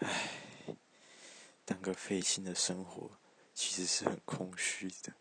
唉，当个费心的生活其实是很空虚的。